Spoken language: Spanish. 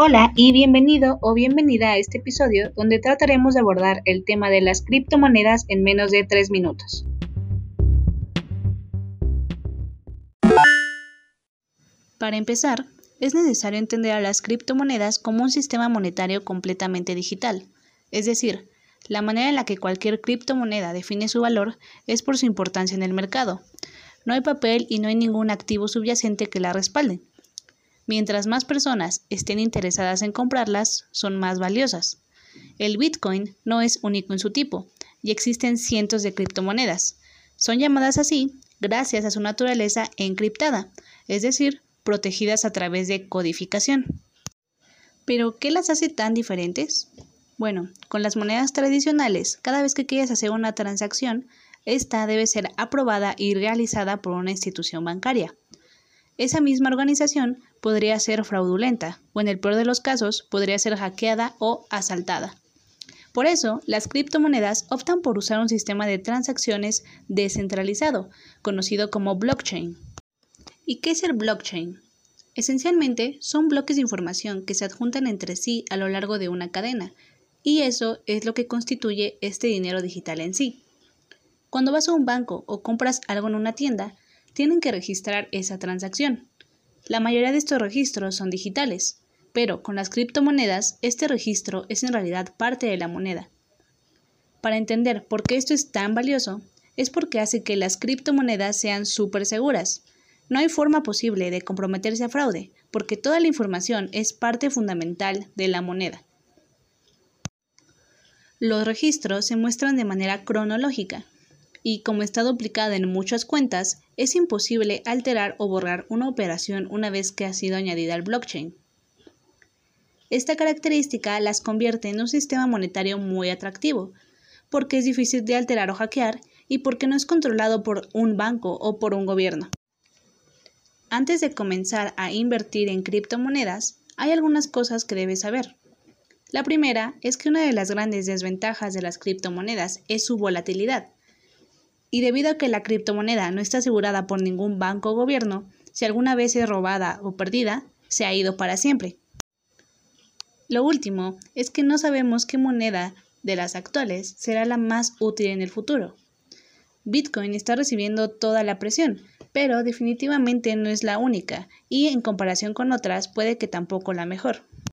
Hola y bienvenido o bienvenida a este episodio donde trataremos de abordar el tema de las criptomonedas en menos de 3 minutos. Para empezar, es necesario entender a las criptomonedas como un sistema monetario completamente digital, es decir, la manera en la que cualquier criptomoneda define su valor es por su importancia en el mercado. No hay papel y no hay ningún activo subyacente que la respalde. Mientras más personas estén interesadas en comprarlas, son más valiosas. El Bitcoin no es único en su tipo, y existen cientos de criptomonedas. Son llamadas así gracias a su naturaleza encriptada, es decir, protegidas a través de codificación. ¿Pero qué las hace tan diferentes? Bueno, con las monedas tradicionales, cada vez que quieres hacer una transacción, esta debe ser aprobada y realizada por una institución bancaria. Esa misma organización podría ser fraudulenta o en el peor de los casos podría ser hackeada o asaltada. Por eso, las criptomonedas optan por usar un sistema de transacciones descentralizado, conocido como blockchain. ¿Y qué es el blockchain? Esencialmente, son bloques de información que se adjuntan entre sí a lo largo de una cadena, y eso es lo que constituye este dinero digital en sí. Cuando vas a un banco o compras algo en una tienda, tienen que registrar esa transacción. La mayoría de estos registros son digitales, pero con las criptomonedas este registro es en realidad parte de la moneda. Para entender por qué esto es tan valioso, es porque hace que las criptomonedas sean súper seguras. No hay forma posible de comprometerse a fraude, porque toda la información es parte fundamental de la moneda. Los registros se muestran de manera cronológica, y como está duplicada en muchas cuentas, es imposible alterar o borrar una operación una vez que ha sido añadida al blockchain. Esta característica las convierte en un sistema monetario muy atractivo, porque es difícil de alterar o hackear y porque no es controlado por un banco o por un gobierno. Antes de comenzar a invertir en criptomonedas, hay algunas cosas que debes saber. La primera es que una de las grandes desventajas de las criptomonedas es su volatilidad. Y debido a que la criptomoneda no está asegurada por ningún banco o gobierno, si alguna vez es robada o perdida, se ha ido para siempre. Lo último es que no sabemos qué moneda de las actuales será la más útil en el futuro. Bitcoin está recibiendo toda la presión, pero definitivamente no es la única y en comparación con otras puede que tampoco la mejor.